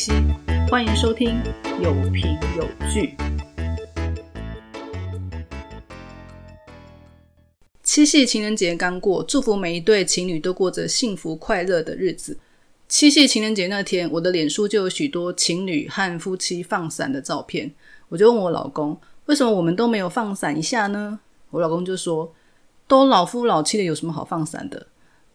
西，欢迎收听有凭有据。七夕情人节刚过，祝福每一对情侣都过着幸福快乐的日子。七夕情人节那天，我的脸书就有许多情侣和夫妻放伞的照片。我就问我老公，为什么我们都没有放伞一下呢？我老公就说，都老夫老妻了，有什么好放伞的？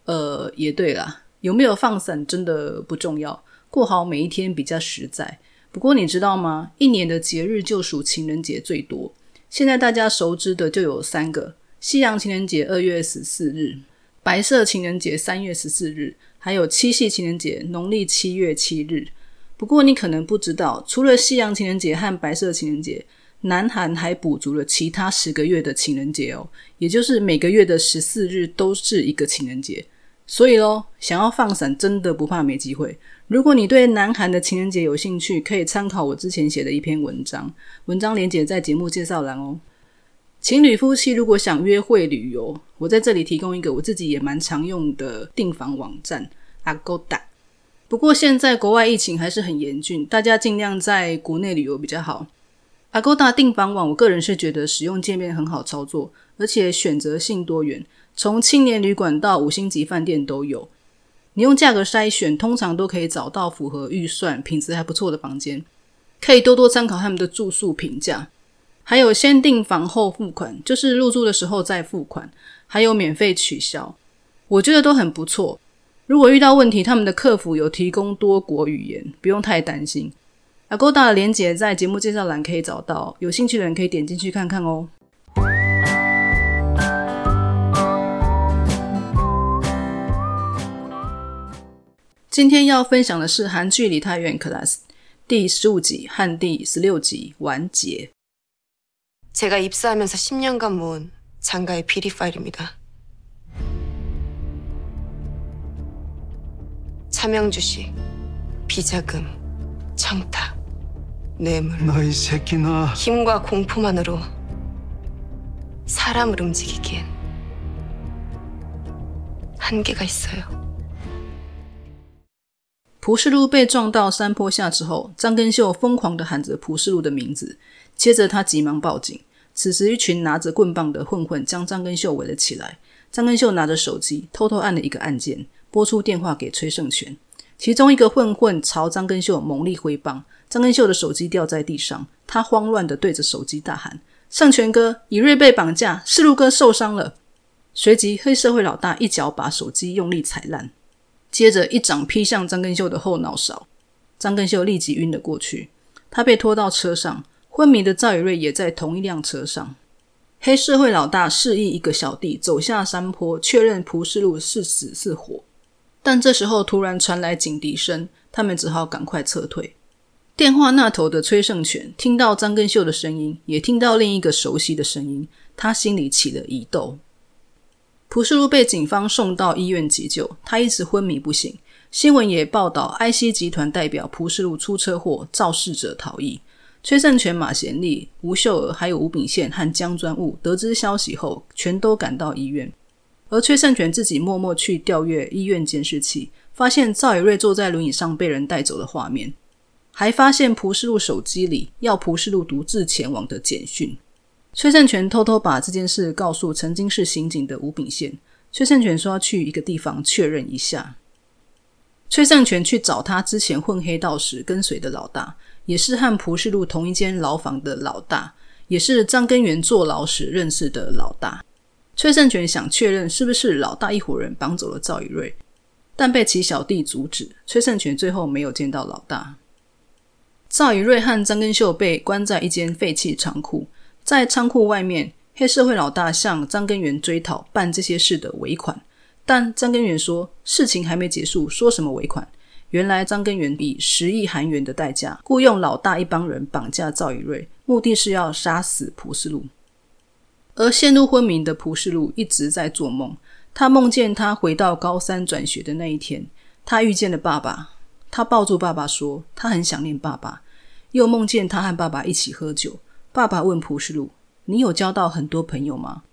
呃，也对啦，有没有放伞真的不重要，过好每一天比较实在。不过你知道吗？一年的节日就属情人节最多，现在大家熟知的就有三个。西洋情人节二月十四日，白色情人节三月十四日，还有七夕情人节农历七月七日。不过你可能不知道，除了西洋情人节和白色情人节，南韩还补足了其他十个月的情人节哦，也就是每个月的十四日都是一个情人节。所以咯，想要放伞真的不怕没机会。如果你对南韩的情人节有兴趣，可以参考我之前写的一篇文章，文章连结在节目介绍栏哦。情侣夫妻如果想约会旅游，我在这里提供一个我自己也蛮常用的订房网站 Agoda。不过现在国外疫情还是很严峻，大家尽量在国内旅游比较好。Agoda 订房网，我个人是觉得使用界面很好操作，而且选择性多元，从青年旅馆到五星级饭店都有。你用价格筛选，通常都可以找到符合预算、品质还不错的房间，可以多多参考他们的住宿评价。还有先订房后付款，就是入住的时候再付款，还有免费取消，我觉得都很不错。如果遇到问题，他们的客服有提供多国语言，不用太担心。Agoda 的链接在节目介绍栏可以找到，有兴趣的人可以点进去看看哦。今天要分享的是韩剧《梨泰院 Class》第十五集和第十六集完结。 제가 입사하면서 10년간 모은 장가의 비리 파일입니다. 차명주식, 비자금, 청탁, 뇌물, 너 이 새끼 너 힘과 공포만으로 사람을 움직이기엔 한계가 있어요. 蒲世路被撞到山坡下之后，张根秀疯狂的喊着蒲世路的名字，接着他急忙报警。此时，一群拿着棍棒的混混将张根秀围了起来。张根秀拿着手机，偷偷按了一个按键，拨出电话给崔胜权。其中一个混混朝张根秀猛力挥棒，张根秀的手机掉在地上，他慌乱的对着手机大喊：“胜权哥，以瑞被绑架，世路哥受伤了。”随即，黑社会老大一脚把手机用力踩烂。接着一掌劈向张根秀的后脑勺，张根秀立即晕了过去。他被拖到车上，昏迷的赵宇瑞也在同一辆车上。黑社会老大示意一个小弟走下山坡，确认蒲世路是死是活。但这时候突然传来警笛声，他们只好赶快撤退。电话那头的崔胜权听到张根秀的声音，也听到另一个熟悉的声音，他心里起了疑窦。蒲世路被警方送到医院急救，他一直昏迷不醒。新闻也报道，IC 集团代表蒲世路出车祸，肇事者逃逸。崔胜权、马贤利、吴秀娥还有吴炳宪和江专务得知消息后，全都赶到医院。而崔胜权自己默默去调阅医院监视器，发现赵宇瑞坐在轮椅上被人带走的画面，还发现蒲世路手机里要蒲世路独自前往的简讯。崔善权偷偷把这件事告诉曾经是刑警的吴炳宪。崔善权说要去一个地方确认一下。崔善权去找他之前混黑道时跟随的老大，也是和蒲世路同一间牢房的老大，也是张根源坐牢时认识的老大。崔善权想确认是不是老大一伙人绑走了赵宇瑞，但被其小弟阻止。崔善权最后没有见到老大。赵宇瑞和张根秀被关在一间废弃仓库。在仓库外面，黑社会老大向张根源追讨办这些事的尾款，但张根源说事情还没结束，说什么尾款？原来张根源以十亿韩元的代价雇佣老大一帮人绑架赵以瑞，目的是要杀死蒲世路。而陷入昏迷的蒲世路一直在做梦，他梦见他回到高三转学的那一天，他遇见了爸爸，他抱住爸爸说他很想念爸爸，又梦见他和爸爸一起喝酒。爸爸问蒲世路：“你有交到很多朋友吗？”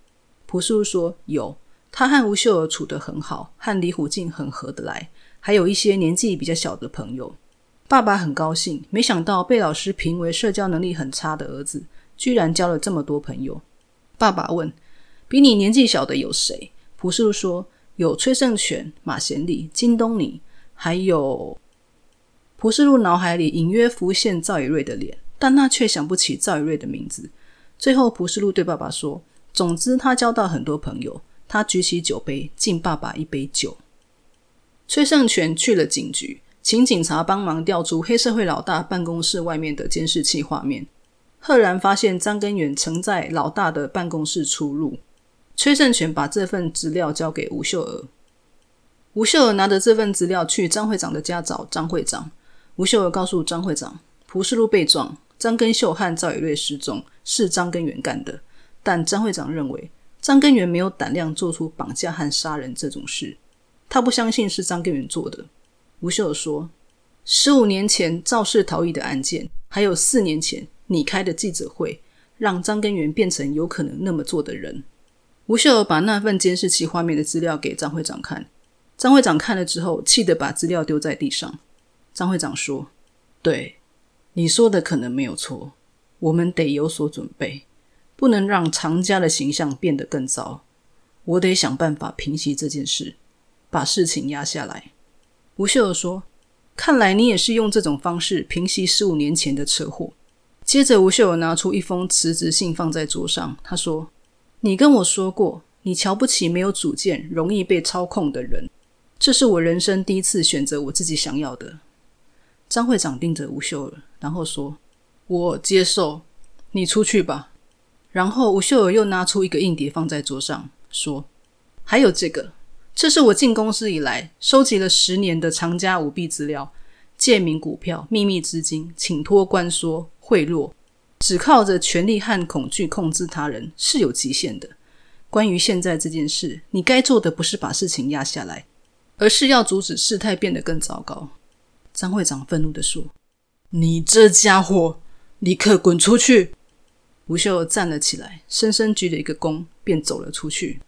蒲世路说：“有，他和吴秀儿处得很好，和李虎静很合得来，还有一些年纪比较小的朋友。爸爸很高兴，没想到被老师评为社交能力很差的儿子，居然交了这么多朋友。爸爸问：“比你年纪小的有谁？”朴世禄说：“有崔胜权、马贤礼、金东尼，还有……”朴世禄脑海里隐约浮现赵以瑞的脸，但那却想不起赵以瑞的名字。最后，朴世禄对爸爸说：“总之，他交到很多朋友。”他举起酒杯，敬爸爸一杯酒。崔胜权去了警局。请警察帮忙调出黑社会老大办公室外面的监视器画面，赫然发现张根源曾在老大的办公室出入。崔胜权把这份资料交给吴秀娥，吴秀娥拿着这份资料去张会长的家找张会长。吴秀娥告诉张会长，蒲世禄被撞，张根秀和赵宇瑞失踪，是张根源干的。但张会长认为张根源没有胆量做出绑架和杀人这种事，他不相信是张根源做的。吴秀说：“十五年前肇事逃逸的案件，还有四年前你开的记者会，让张根源变成有可能那么做的人。”吴秀把那份监视器画面的资料给张会长看，张会长看了之后，气得把资料丢在地上。张会长说：“对，你说的可能没有错，我们得有所准备，不能让常家的形象变得更糟。我得想办法平息这件事，把事情压下来。”吴秀儿说：“看来你也是用这种方式平息十五年前的车祸。”接着，吴秀儿拿出一封辞职信放在桌上。他说：“你跟我说过，你瞧不起没有主见、容易被操控的人。这是我人生第一次选择我自己想要的。”张会长盯着吴秀儿，然后说：“我接受，你出去吧。”然后吴秀儿又拿出一个硬碟放在桌上，说：“还有这个。”这是我进公司以来收集了十年的藏家舞弊资料，借名股票、秘密资金、请托关说、贿赂，只靠着权力和恐惧控制他人是有极限的。关于现在这件事，你该做的不是把事情压下来，而是要阻止事态变得更糟糕。张会长愤怒地说：“你这家伙，立刻滚出去！”吴秀站了起来，深深鞠了一个躬，便走了出去。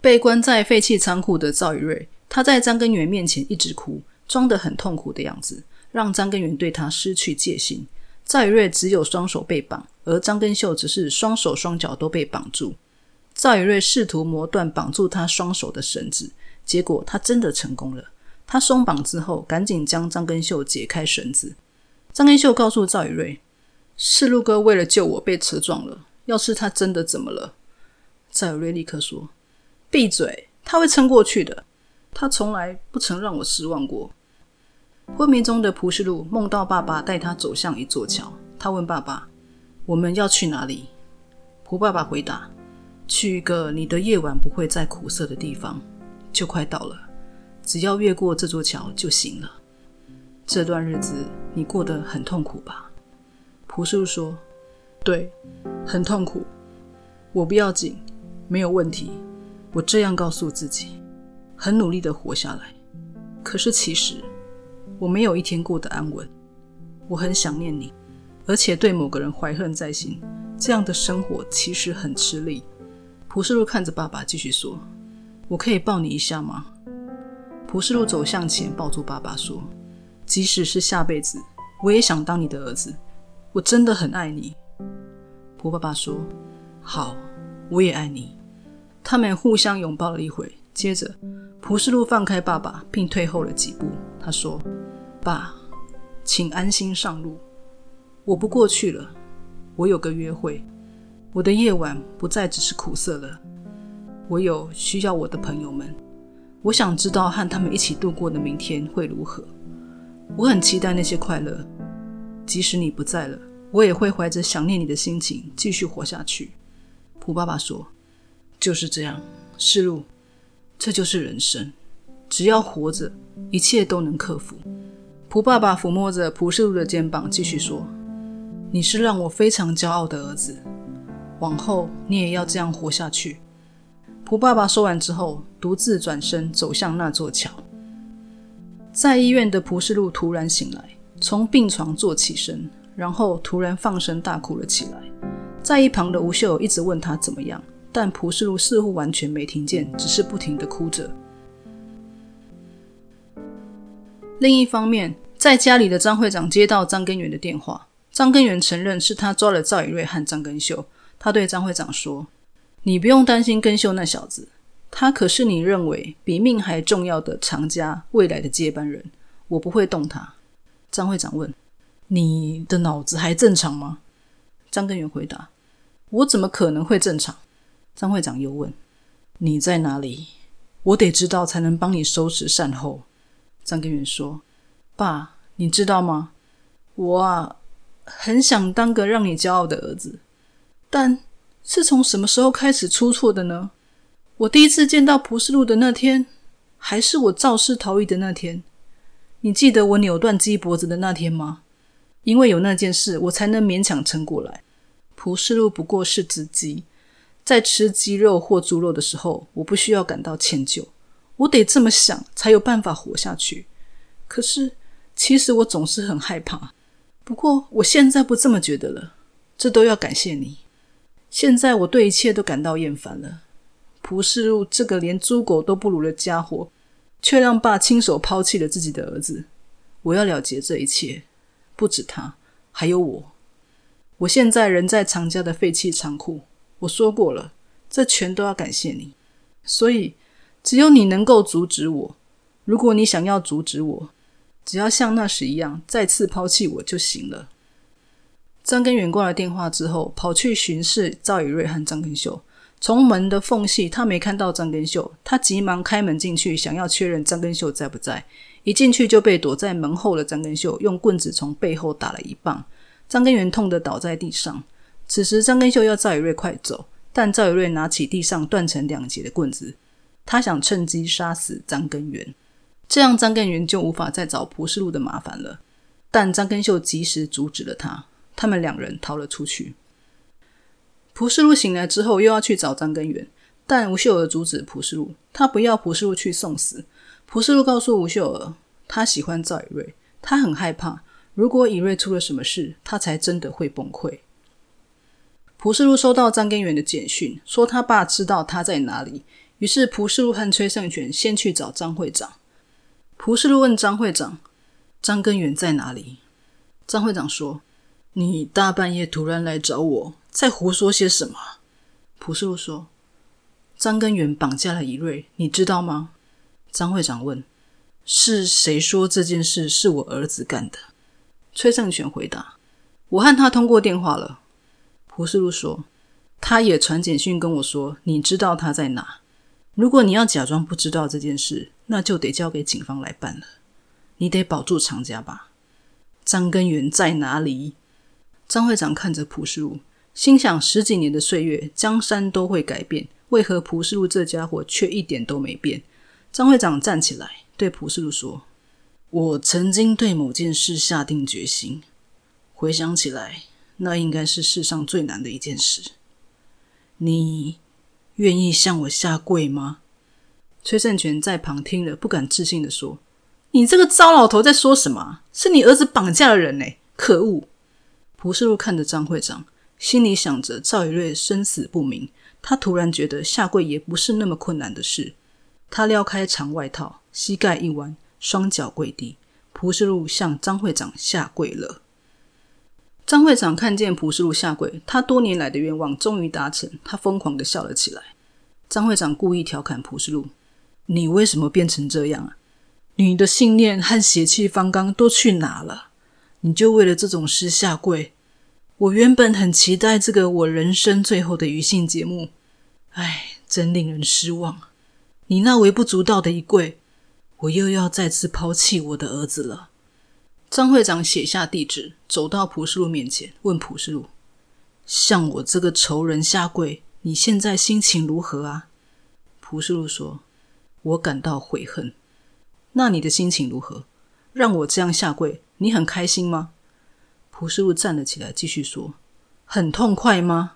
被关在废弃仓库的赵宇瑞，他在张根源面前一直哭，装得很痛苦的样子，让张根源对他失去戒心。赵宇瑞只有双手被绑，而张根秀只是双手双脚都被绑住。赵宇瑞试图磨断绑住他双手的绳子，结果他真的成功了。他松绑之后，赶紧将张根秀解开绳子。张根秀告诉赵宇瑞：“世路哥为了救我被车撞了，要是他真的怎么了？”赵宇瑞立刻说。闭嘴！他会撑过去的。他从来不曾让我失望过。昏迷中的蒲世禄梦到爸爸带他走向一座桥。他问爸爸：“我们要去哪里？”蒲爸爸回答：“去一个你的夜晚不会再苦涩的地方。就快到了，只要越过这座桥就行了。这段日子你过得很痛苦吧？”朴树说：“对，很痛苦。我不要紧，没有问题。”我这样告诉自己，很努力的活下来。可是其实我没有一天过得安稳。我很想念你，而且对某个人怀恨在心。这样的生活其实很吃力。朴树看着爸爸，继续说：“我可以抱你一下吗？”蒲世禄走向前，抱住爸爸说：“即使是下辈子，我也想当你的儿子。我真的很爱你。”蒲爸爸说：“好，我也爱你。”他们互相拥抱了一会，接着蒲世禄放开爸爸，并退后了几步。他说：“爸，请安心上路，我不过去了。我有个约会，我的夜晚不再只是苦涩了。我有需要我的朋友们，我想知道和他们一起度过的明天会如何。我很期待那些快乐，即使你不在了，我也会怀着想念你的心情继续活下去。”蒲爸爸说。就是这样，世路，这就是人生。只要活着，一切都能克服。蒲爸爸抚摸着蒲世路的肩膀，继续说：“你是让我非常骄傲的儿子，往后你也要这样活下去。”蒲爸爸说完之后，独自转身走向那座桥。在医院的蒲世路突然醒来，从病床坐起身，然后突然放声大哭了起来。在一旁的吴秀一直问他怎么样。但蒲世禄似乎完全没听见，只是不停的哭着。另一方面，在家里的张会长接到张根源的电话，张根源承认是他抓了赵以瑞和张根秀。他对张会长说：“你不用担心根秀那小子，他可是你认为比命还重要的常家未来的接班人，我不会动他。”张会长问：“你的脑子还正常吗？”张根源回答：“我怎么可能会正常？”张会长又问：“你在哪里？我得知道才能帮你收拾善后。”张根源说：“爸，你知道吗？我啊，很想当个让你骄傲的儿子，但是从什么时候开始出错的呢？我第一次见到蒲世禄的那天，还是我肇事逃逸的那天？你记得我扭断鸡脖子的那天吗？因为有那件事，我才能勉强撑过来。蒲世禄不过是只鸡，在吃鸡肉或猪肉的时候，我不需要感到歉疚。”我得这么想，才有办法活下去。可是，其实我总是很害怕。不过，我现在不这么觉得了。这都要感谢你。现在我对一切都感到厌烦了。蒲世禄这个连猪狗都不如的家伙，却让爸亲手抛弃了自己的儿子。我要了结这一切，不止他，还有我。我现在人在常家的废弃仓库。我说过了，这全都要感谢你。所以。只有你能够阻止我。如果你想要阻止我，只要像那时一样再次抛弃我就行了。张根源挂了电话之后，跑去巡视赵以瑞和张根秀。从门的缝隙，他没看到张根秀，他急忙开门进去，想要确认张根秀在不在。一进去就被躲在门后的张根秀用棍子从背后打了一棒，张根源痛得倒在地上。此时，张根秀要赵以瑞快走，但赵以瑞拿起地上断成两截的棍子。他想趁机杀死张根源，这样张根源就无法再找蒲世禄的麻烦了。但张根秀及时阻止了他，他们两人逃了出去。蒲世禄醒来之后，又要去找张根源，但吴秀娥阻止蒲世禄，他不要蒲世禄去送死。蒲世禄告诉吴秀娥，他喜欢赵以瑞，他很害怕，如果以瑞出了什么事，他才真的会崩溃。蒲世禄收到张根源的简讯，说他爸知道他在哪里。于是蒲世禄和崔胜权先去找张会长。蒲世禄问张会长：“张根源在哪里？”张会长说：“你大半夜突然来找我，在胡说些什么？”蒲世禄说：“张根源绑架了以瑞，你知道吗？”张会长问：“是谁说这件事是我儿子干的？”崔胜权回答：“我和他通过电话了。”蒲世禄说：“他也传简讯跟我说，你知道他在哪。”如果你要假装不知道这件事，那就得交给警方来办了。你得保住常家吧。张根源在哪里？张会长看着蒲世禄，心想：十几年的岁月，江山都会改变，为何蒲世禄这家伙却一点都没变？张会长站起来，对蒲世禄说：“我曾经对某件事下定决心，回想起来，那应该是世上最难的一件事。你。”愿意向我下跪吗？崔胜权在旁听了，不敢置信的说：“你这个糟老头在说什么？是你儿子绑架了人呢！可恶！”蒲世禄看着张会长，心里想着赵以瑞生死不明，他突然觉得下跪也不是那么困难的事。他撩开长外套，膝盖一弯，双脚跪地。蒲世禄向张会长下跪了。张会长看见蒲世禄下跪，他多年来的愿望终于达成，他疯狂的笑了起来。张会长故意调侃蒲世禄：“你为什么变成这样啊？你的信念和血气方刚都去哪了？你就为了这种事下跪？我原本很期待这个我人生最后的余兴节目，唉，真令人失望。你那微不足道的一跪，我又要再次抛弃我的儿子了。”张会长写下地址，走到蒲世禄面前，问蒲世禄：“向我这个仇人下跪，你现在心情如何啊？”蒲世禄说：“我感到悔恨。”那你的心情如何？让我这样下跪，你很开心吗？蒲师傅站了起来，继续说：“很痛快吗？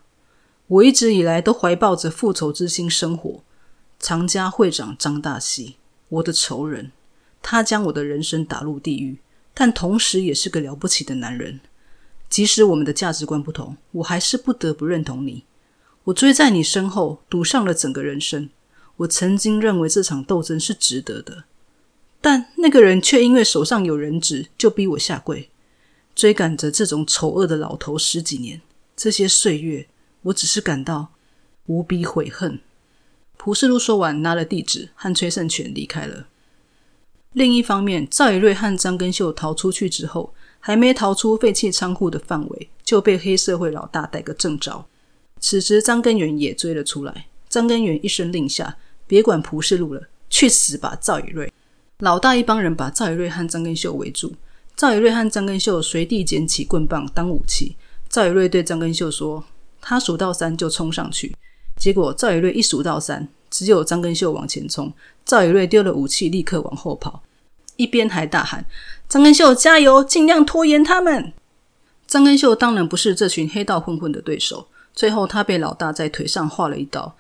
我一直以来都怀抱着复仇之心生活。常家会长张大喜，我的仇人，他将我的人生打入地狱。”但同时也是个了不起的男人。即使我们的价值观不同，我还是不得不认同你。我追在你身后，赌上了整个人生。我曾经认为这场斗争是值得的，但那个人却因为手上有人质，就逼我下跪。追赶着这种丑恶的老头十几年，这些岁月，我只是感到无比悔恨。蒲世禄说完，拿了地址和崔胜权离开了。另一方面，赵以瑞和张根秀逃出去之后，还没逃出废弃仓库的范围，就被黑社会老大逮个正着。此时，张根源也追了出来。张根源一声令下：“别管蒲世禄了，去死吧！”赵以瑞老大一帮人把赵以瑞和张根秀围住。赵以瑞和张根秀随地捡起棍棒当武器。赵以瑞对张根秀说：“他数到三就冲上去。”结果赵以瑞一数到三，只有张根秀往前冲。赵以瑞丢了武器，立刻往后跑，一边还大喊：“张根秀加油，尽量拖延他们！”张根秀当然不是这群黑道混混的对手。最后，他被老大在腿上划了一刀。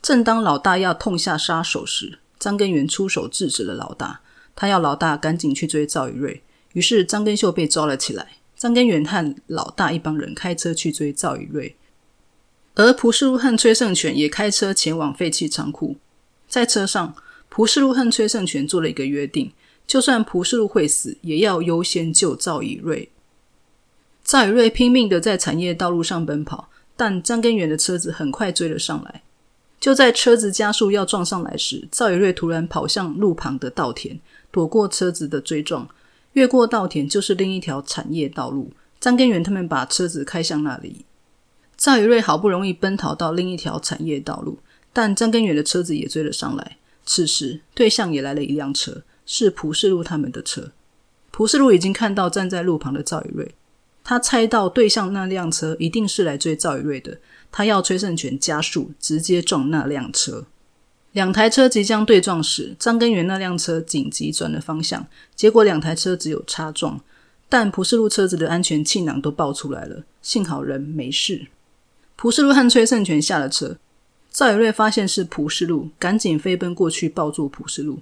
正当老大要痛下杀手时，张根源出手制止了老大。他要老大赶紧去追赵以瑞。于是张根秀被抓了起来。张根源和老大一帮人开车去追赵以瑞，而蒲世禄和崔胜权也开车前往废弃仓库。在车上，蒲世禄和崔胜权做了一个约定：就算蒲世禄会死，也要优先救赵以瑞。赵以瑞拼命的在产业道路上奔跑，但张根源的车子很快追了上来。就在车子加速要撞上来时，赵以瑞突然跑向路旁的稻田，躲过车子的追撞。越过稻田就是另一条产业道路。张根源他们把车子开向那里。赵宇瑞好不容易奔逃到另一条产业道路，但张根源的车子也追了上来。此时对向也来了一辆车，是蒲世禄他们的车。蒲世禄已经看到站在路旁的赵宇瑞，他猜到对向那辆车一定是来追赵宇瑞的，他要崔胜权加速，直接撞那辆车。两台车即将对撞时，张根源那辆车紧急转了方向，结果两台车只有擦撞，但蒲世禄车子的安全气囊都爆出来了，幸好人没事。蒲世禄和崔胜权下了车，赵以瑞发现是蒲世禄，赶紧飞奔过去抱住蒲世禄。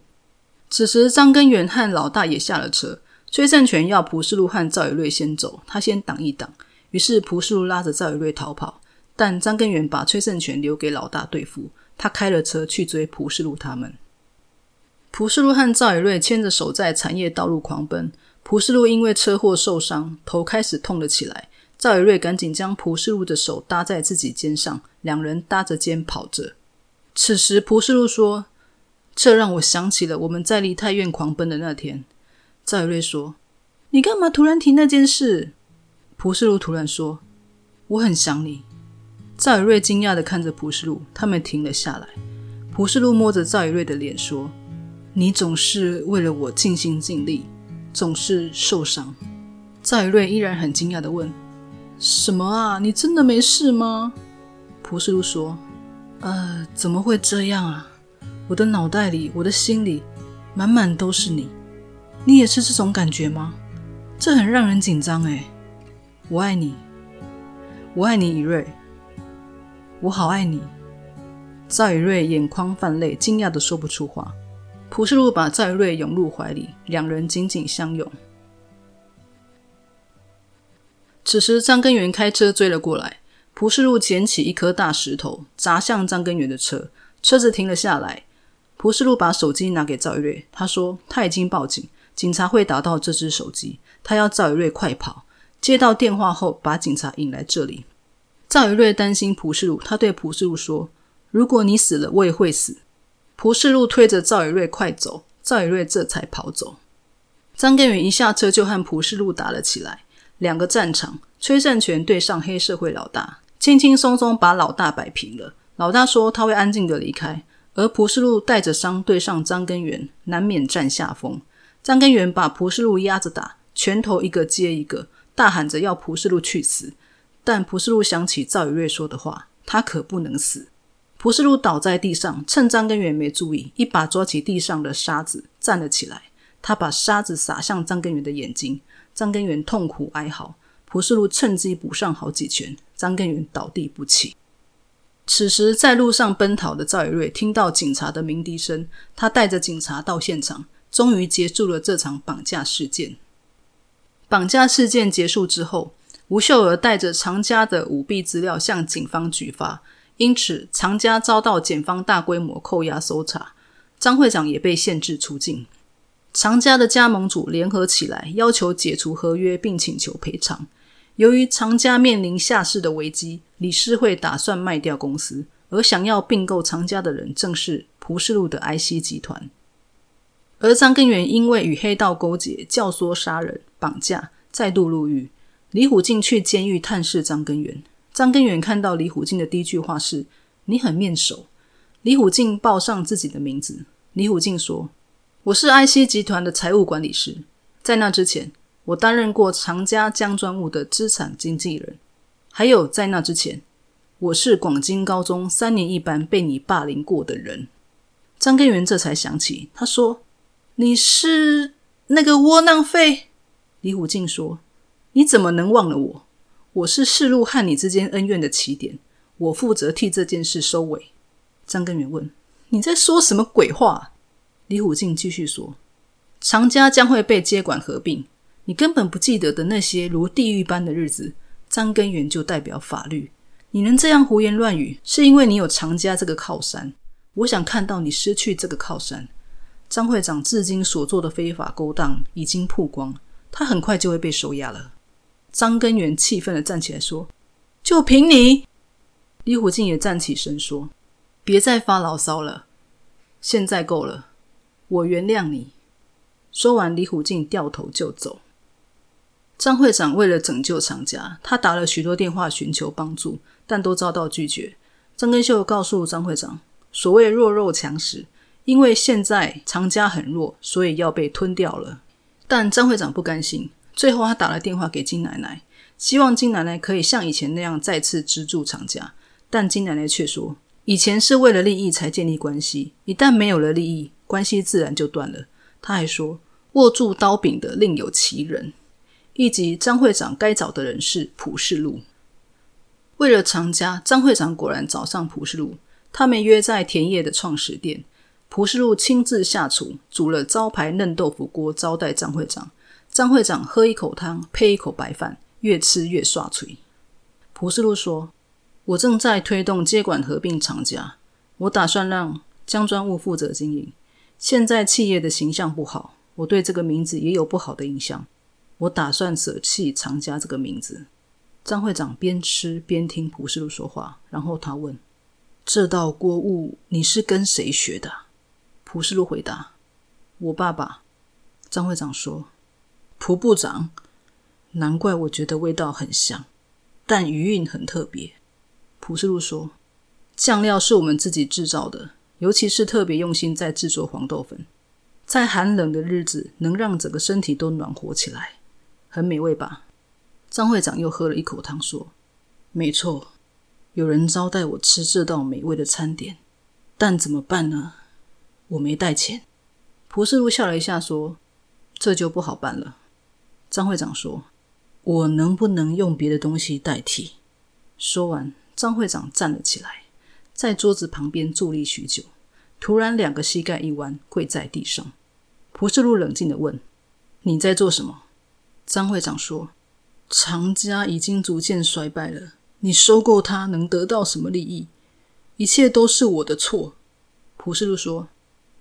此时张根源和老大也下了车，崔胜权要蒲世禄和赵以瑞先走，他先挡一挡，于是蒲世禄拉着赵以瑞逃跑，但张根源把崔胜权留给老大对付。他开了车去追蒲世禄他们。蒲世禄和赵以瑞牵着手在产业道路狂奔。蒲世禄因为车祸受伤，头开始痛了起来。赵以瑞赶紧将蒲世禄的手搭在自己肩上，两人搭着肩跑着。此时，蒲世禄说：“这让我想起了我们在离太院狂奔的那天。”赵以瑞说：“你干嘛突然提那件事？”蒲世禄突然说：“我很想你。”赵以瑞惊讶的看着蒲世禄，他们停了下来。蒲世禄摸着赵以瑞的脸说：“你总是为了我尽心尽力，总是受伤。”赵以瑞依然很惊讶的问：“什么啊？你真的没事吗？”蒲世禄说：“呃，怎么会这样啊？我的脑袋里，我的心里，满满都是你。你也是这种感觉吗？这很让人紧张哎。我爱你，我爱你，以瑞。”我好爱你，赵以瑞眼眶泛泪，惊讶的说不出话。蒲世禄把赵以瑞拥入怀里，两人紧紧相拥。此时，张根源开车追了过来。蒲世禄捡起一颗大石头，砸向张根源的车，车子停了下来。蒲世禄把手机拿给赵以瑞，他说他已经报警，警察会打到这只手机，他要赵以瑞快跑。接到电话后，把警察引来这里。赵以瑞担心蒲世禄，他对蒲世禄说：“如果你死了，我也会死。”蒲世禄推着赵以瑞快走，赵以瑞这才跑走。张根源一下车就和蒲世禄打了起来，两个战场，崔善权对上黑社会老大，轻轻松松把老大摆平了。老大说他会安静的离开，而蒲世禄带着伤对上张根源，难免占下风。张根源把蒲世禄压着打，拳头一个接一个，大喊着要蒲世禄去死。但蒲世禄想起赵宇瑞说的话，他可不能死。蒲世禄倒在地上，趁张根源没注意，一把抓起地上的沙子，站了起来。他把沙子撒向张根源的眼睛，张根源痛苦哀嚎。蒲世禄趁机补上好几拳，张根源倒地不起。此时，在路上奔逃的赵宇瑞听到警察的鸣笛声，他带着警察到现场，终于结束了这场绑架事件。绑架事件结束之后。吴秀娥带着常家的舞弊资料向警方举发，因此常家遭到检方大规模扣押搜查，张会长也被限制出境。常家的加盟主联合起来，要求解除合约，并请求赔偿。由于常家面临下市的危机，理事会打算卖掉公司，而想要并购常家的人正是蒲世路的 IC 集团。而张根源因为与黑道勾结，教唆杀人、绑架，再度入狱。李虎进去监狱探视张根源。张根源看到李虎进的第一句话是：“你很面熟。”李虎进报上自己的名字。李虎进说：“我是 IC 集团的财务管理师，在那之前，我担任过长家江专务的资产经纪人。还有在那之前，我是广金高中三年一班被你霸凌过的人。”张根源这才想起，他说。你是那个窝囊废，李虎进说：“你怎么能忘了我？我是世路和你之间恩怨的起点，我负责替这件事收尾。”张根源问：“你在说什么鬼话？”李虎进继续说：“长家将会被接管合并，你根本不记得的那些如地狱般的日子。张根源就代表法律，你能这样胡言乱语，是因为你有长家这个靠山。我想看到你失去这个靠山。”张会长至今所做的非法勾当已经曝光，他很快就会被收押了。张根源气愤的站起来说：“就凭你！”李虎进也站起身说：“别再发牢骚了，现在够了，我原谅你。”说完，李虎进掉头就走。张会长为了拯救厂家，他打了许多电话寻求帮助，但都遭到拒绝。张根秀告诉张会长：“所谓弱肉强食。”因为现在长家很弱，所以要被吞掉了。但张会长不甘心，最后他打了电话给金奶奶，希望金奶奶可以像以前那样再次资助长家。但金奶奶却说，以前是为了利益才建立关系，一旦没有了利益，关系自然就断了。他还说，握住刀柄的另有其人，以及张会长该找的人是蒲世路。为了长家，张会长果然找上蒲世路，他们约在田野的创始店。蒲世禄亲自下厨，煮了招牌嫩豆腐锅招待张会长。张会长喝一口汤，配一口白饭，越吃越刷嘴。蒲世禄说：“我正在推动接管合并厂家，我打算让江专务负责经营。现在企业的形象不好，我对这个名字也有不好的印象。我打算舍弃厂家这个名字。”张会长边吃边听蒲世禄说话，然后他问：“这道锅物你是跟谁学的？”蒲世禄回答：“我爸爸。”张会长说：“蒲部长，难怪我觉得味道很像，但余韵很特别。”蒲世禄说：“酱料是我们自己制造的，尤其是特别用心在制作黄豆粉，在寒冷的日子能让整个身体都暖和起来，很美味吧？”张会长又喝了一口汤说：“没错，有人招待我吃这道美味的餐点，但怎么办呢？”我没带钱，蒲世禄笑了一下说：“这就不好办了。”张会长说：“我能不能用别的东西代替？”说完，张会长站了起来，在桌子旁边伫立许久，突然两个膝盖一弯，跪在地上。蒲世禄冷静的问：“你在做什么？”张会长说：“常家已经逐渐衰败了，你收购它能得到什么利益？一切都是我的错。”蒲世禄说。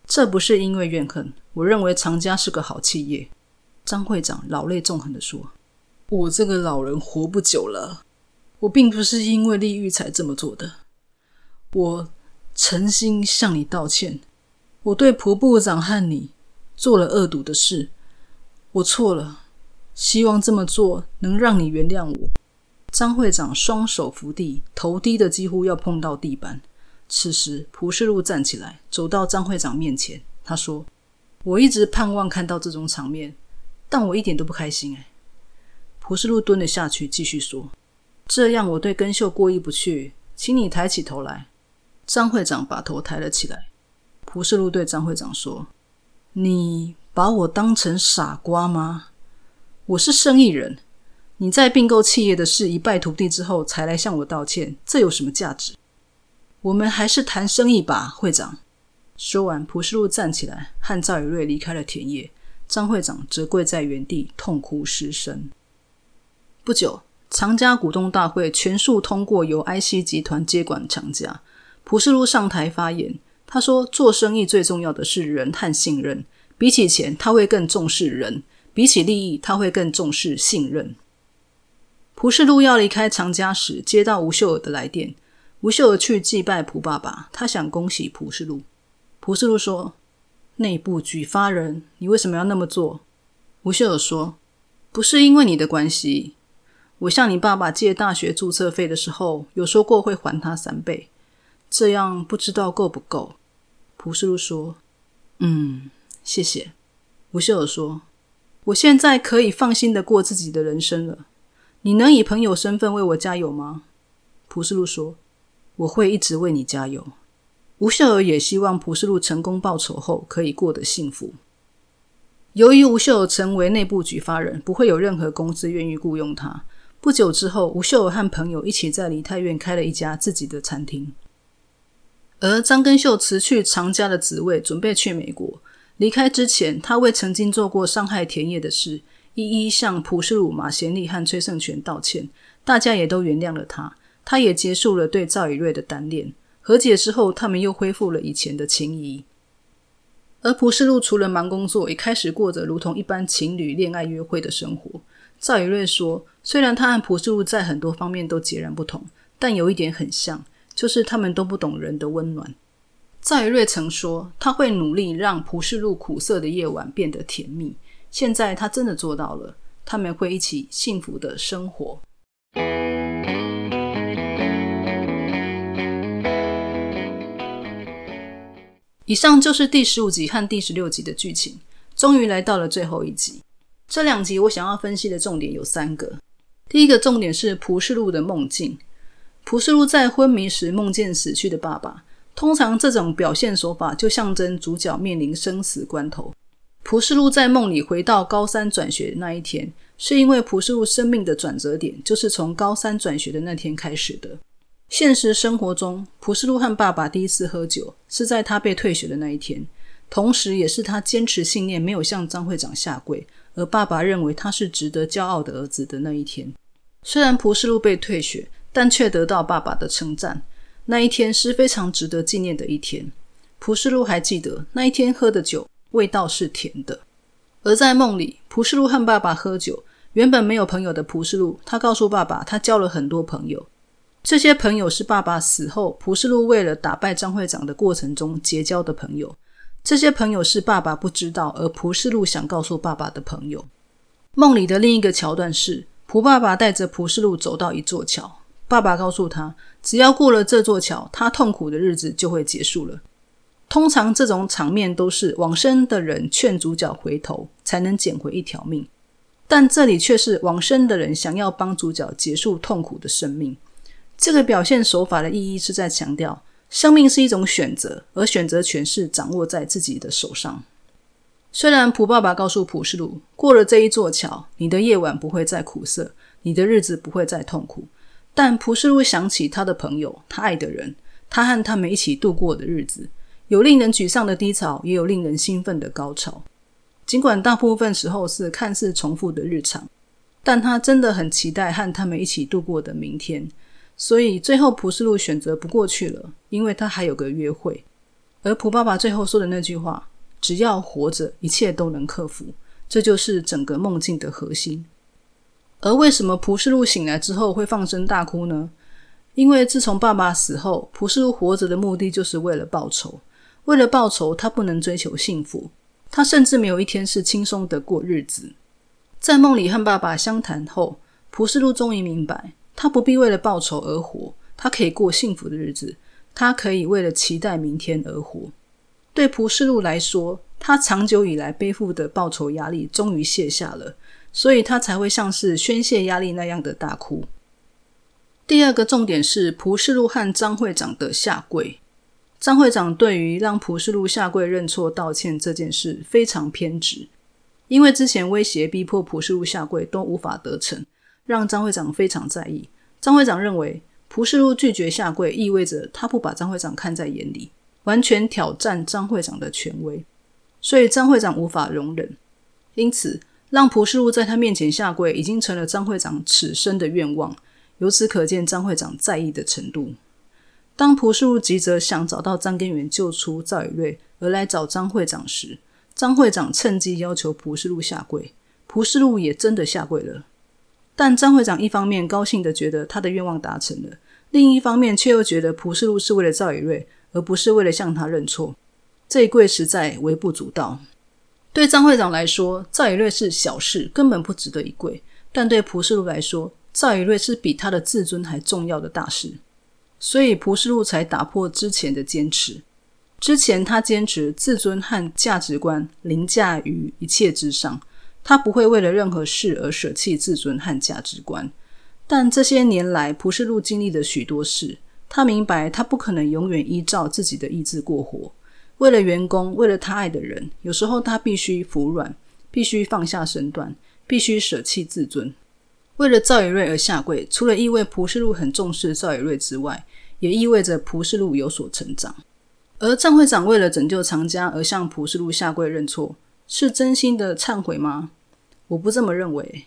这不是因为怨恨，我认为长家是个好企业。张会长老泪纵横的说：“我这个老人活不久了，我并不是因为利欲才这么做的。我诚心向你道歉，我对蒲部长和你做了恶毒的事，我错了，希望这么做能让你原谅我。”张会长双手扶地，头低的几乎要碰到地板。此时，蒲世禄站起来，走到张会长面前。他说：“我一直盼望看到这种场面，但我一点都不开心。”哎，蒲世禄蹲了下去，继续说：“这样我对根秀过意不去，请你抬起头来。”张会长把头抬了起来。蒲世禄对张会长说：“你把我当成傻瓜吗？我是生意人，你在并购企业的事一败涂地之后才来向我道歉，这有什么价值？”我们还是谈生意吧，会长。说完，蒲世禄站起来，和赵宇瑞离开了田野。张会长则跪在原地痛哭失声。不久，长家股东大会全数通过由 IC 集团接管长家。蒲世禄上台发言，他说：“做生意最重要的是人和信任，比起钱，他会更重视人；比起利益，他会更重视信任。蒲世禄要离开常家时，接到吴秀尔的来电。吴秀儿去祭拜蒲爸爸，他想恭喜蒲世禄。蒲世禄说：“内部举发人，你为什么要那么做？”吴秀儿说：“不是因为你的关系，我向你爸爸借大学注册费的时候，有说过会还他三倍，这样不知道够不够。”蒲世禄说：“嗯，谢谢。”吴秀儿说：“我现在可以放心的过自己的人生了。你能以朋友身份为我加油吗？”蒲世禄说：“我会一直为你加油。”吴秀儿也希望蒲世禄成功报仇后可以过得幸福。由于吴秀儿成为内部举发人，不会有任何公司愿意雇佣他。不久之后，吴秀儿和朋友一起在梨泰院开了一家自己的餐厅。而张根秀辞去常家的职位，准备去美国。离开之前，他为曾经做过伤害田野的事，一一向蒲世禄、马贤利和崔胜权道歉。大家也都原谅了他。他也结束了对赵以瑞的单恋。和解之后，他们又恢复了以前的情谊。而蒲世禄除了忙工作，也开始过着如同一般情侣恋爱约会的生活。赵以瑞说：“虽然他和蒲世禄在很多方面都截然不同，但有一点很像，就是他们都不懂人的温暖。”赵以瑞曾说：“他会努力让蒲世禄苦涩的夜晚变得甜蜜。”现在他真的做到了，他们会一起幸福的生活。以上就是第十五集和第十六集的剧情，终于来到了最后一集。这两集我想要分析的重点有三个。第一个重点是蒲世禄的梦境。蒲世禄在昏迷时梦见死去的爸爸。通常这种表现手法就象征主角面临生死关头。蒲世禄在梦里回到高三转学那一天，是因为蒲世禄生命的转折点就是从高三转学的那天开始的。现实生活中，蒲世禄和爸爸第一次喝酒是在他被退学的那一天，同时也是他坚持信念没有向张会长下跪，而爸爸认为他是值得骄傲的儿子的那一天。虽然蒲世禄被退学，但却得到爸爸的称赞。那一天是非常值得纪念的一天。蒲世禄还记得那一天喝的酒味道是甜的。而在梦里，蒲世禄和爸爸喝酒，原本没有朋友的蒲世禄，他告诉爸爸，他交了很多朋友。这些朋友是爸爸死后蒲世禄为了打败张会长的过程中结交的朋友。这些朋友是爸爸不知道，而蒲世禄想告诉爸爸的朋友。梦里的另一个桥段是，蒲爸爸带着蒲世禄走到一座桥，爸爸告诉他，只要过了这座桥，他痛苦的日子就会结束了。通常这种场面都是往生的人劝主角回头，才能捡回一条命，但这里却是往生的人想要帮主角结束痛苦的生命。这个表现手法的意义是在强调，生命是一种选择，而选择权是掌握在自己的手上。虽然普爸爸告诉普世禄，过了这一座桥，你的夜晚不会再苦涩，你的日子不会再痛苦，但普世禄想起他的朋友，他爱的人，他和他们一起度过的日子，有令人沮丧的低潮，也有令人兴奋的高潮。尽管大部分时候是看似重复的日常，但他真的很期待和他们一起度过的明天。所以最后，蒲世禄选择不过去了，因为他还有个约会。而蒲爸爸最后说的那句话：“只要活着，一切都能克服。”这就是整个梦境的核心。而为什么蒲世禄醒来之后会放声大哭呢？因为自从爸爸死后，蒲世禄活着的目的就是为了报仇。为了报仇，他不能追求幸福，他甚至没有一天是轻松的过日子。在梦里和爸爸相谈后，蒲世禄终于明白。他不必为了报仇而活，他可以过幸福的日子。他可以为了期待明天而活。对蒲世禄来说，他长久以来背负的报仇压力终于卸下了，所以他才会像是宣泄压力那样的大哭。第二个重点是蒲世禄和张会长的下跪。张会长对于让蒲世禄下跪认错道歉这件事非常偏执，因为之前威胁逼迫蒲世禄下跪都无法得逞。让张会长非常在意。张会长认为，蒲世禄拒绝下跪，意味着他不把张会长看在眼里，完全挑战张会长的权威，所以张会长无法容忍。因此，让蒲世禄在他面前下跪，已经成了张会长此生的愿望。由此可见，张会长在意的程度。当蒲世禄急着想找到张根源救出赵以瑞，而来找张会长时，张会长趁机要求蒲世禄下跪，蒲世禄也真的下跪了。但张会长一方面高兴的觉得他的愿望达成了，另一方面却又觉得蒲世禄是为了赵以瑞，而不是为了向他认错。这一跪实在微不足道。对张会长来说，赵以瑞是小事，根本不值得一跪；但对蒲世禄来说，赵以瑞是比他的自尊还重要的大事。所以蒲世禄才打破之前的坚持。之前他坚持自尊和价值观凌驾于一切之上，他不会为了任何事而舍弃自尊和价值观。但这些年来，蒲世禄经历了许多事，他明白他不可能永远依照自己的意志过活。为了员工，为了他爱的人，有时候他必须服软，必须放下身段，必须舍弃自尊。为了赵以瑞而下跪，除了意味蒲世禄很重视赵以瑞之外，也意味着蒲世禄有所成长。而张会长为了拯救藏家而向蒲世禄下跪认错，是真心的忏悔吗？我不这么认为。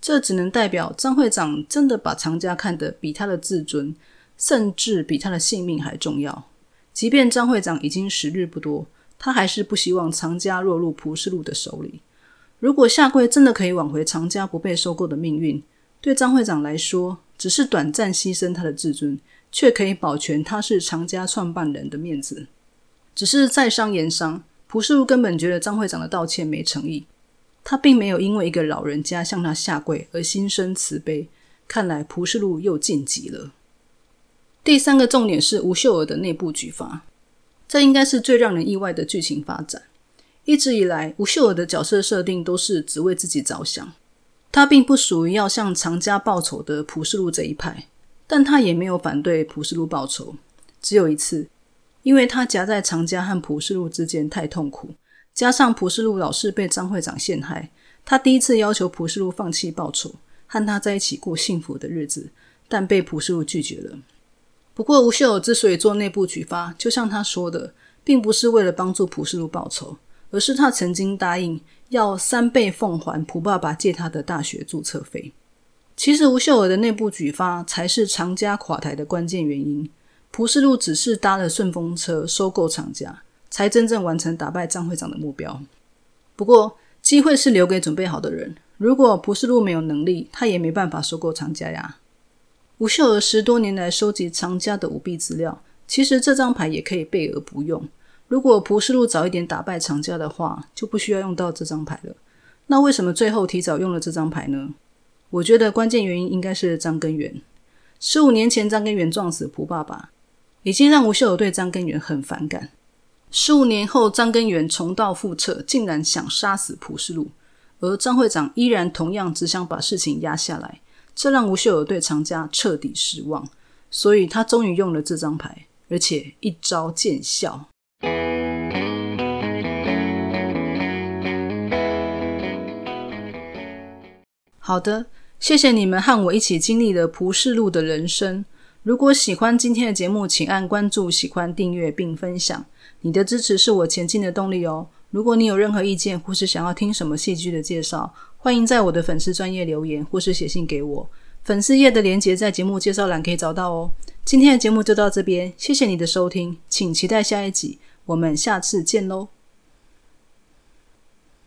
这只能代表张会长真的把藏家看得比他的自尊，甚至比他的性命还重要。即便张会长已经时日不多，他还是不希望藏家落入蒲世禄的手里。如果下跪真的可以挽回藏家不被收购的命运，对张会长来说，只是短暂牺牲他的自尊，却可以保全他是藏家创办人的面子。只是在商言商，蒲世禄根本觉得张会长的道歉没诚意，他并没有因为一个老人家向他下跪而心生慈悲。看来蒲世禄又晋级了。第三个重点是吴秀娥的内部举发，这应该是最让人意外的剧情发展。一直以来，吴秀娥的角色设定都是只为自己着想，她并不属于要向藏家报仇的蒲世禄这一派，但她也没有反对蒲世禄报仇。只有一次，因为她夹在藏家和蒲世禄之间太痛苦，加上蒲世禄老是被张会长陷害，他第一次要求蒲世禄放弃报仇，和他在一起过幸福的日子，但被蒲世禄拒绝了。不过，吴秀尔之所以做内部举发，就像他说的，并不是为了帮助蒲世禄报仇，而是他曾经答应要三倍奉还蒲爸爸借他的大学注册费。其实，吴秀尔的内部举发才是长家垮台的关键原因。蒲世禄只是搭了顺风车收购长家，才真正完成打败张会长的目标。不过，机会是留给准备好的人。如果蒲世禄没有能力，他也没办法收购长家呀。吴秀娥十多年来收集藏家的舞弊资料，其实这张牌也可以备而不用。如果蒲世禄早一点打败藏家的话，就不需要用到这张牌了。那为什么最后提早用了这张牌呢？我觉得关键原因应该是张根源。十五年前张根源撞死蒲爸爸，已经让吴秀娥对张根源很反感。十五年后，张根源重蹈覆辙，竟然想杀死蒲世禄，而张会长依然同样只想把事情压下来。这让吴秀娥对藏家彻底失望，所以他终于用了这张牌，而且一招见效。好的，谢谢你们和我一起经历了蒲世禄的人生。如果喜欢今天的节目，请按关注、喜欢、订阅并分享。你的支持是我前进的动力哦。如果你有任何意见，或是想要听什么戏剧的介绍，欢迎在我的粉丝专业留言，或是写信给我。粉丝页的连接在节目介绍栏可以找到哦。今天的节目就到这边，谢谢你的收听，请期待下一集，我们下次见喽。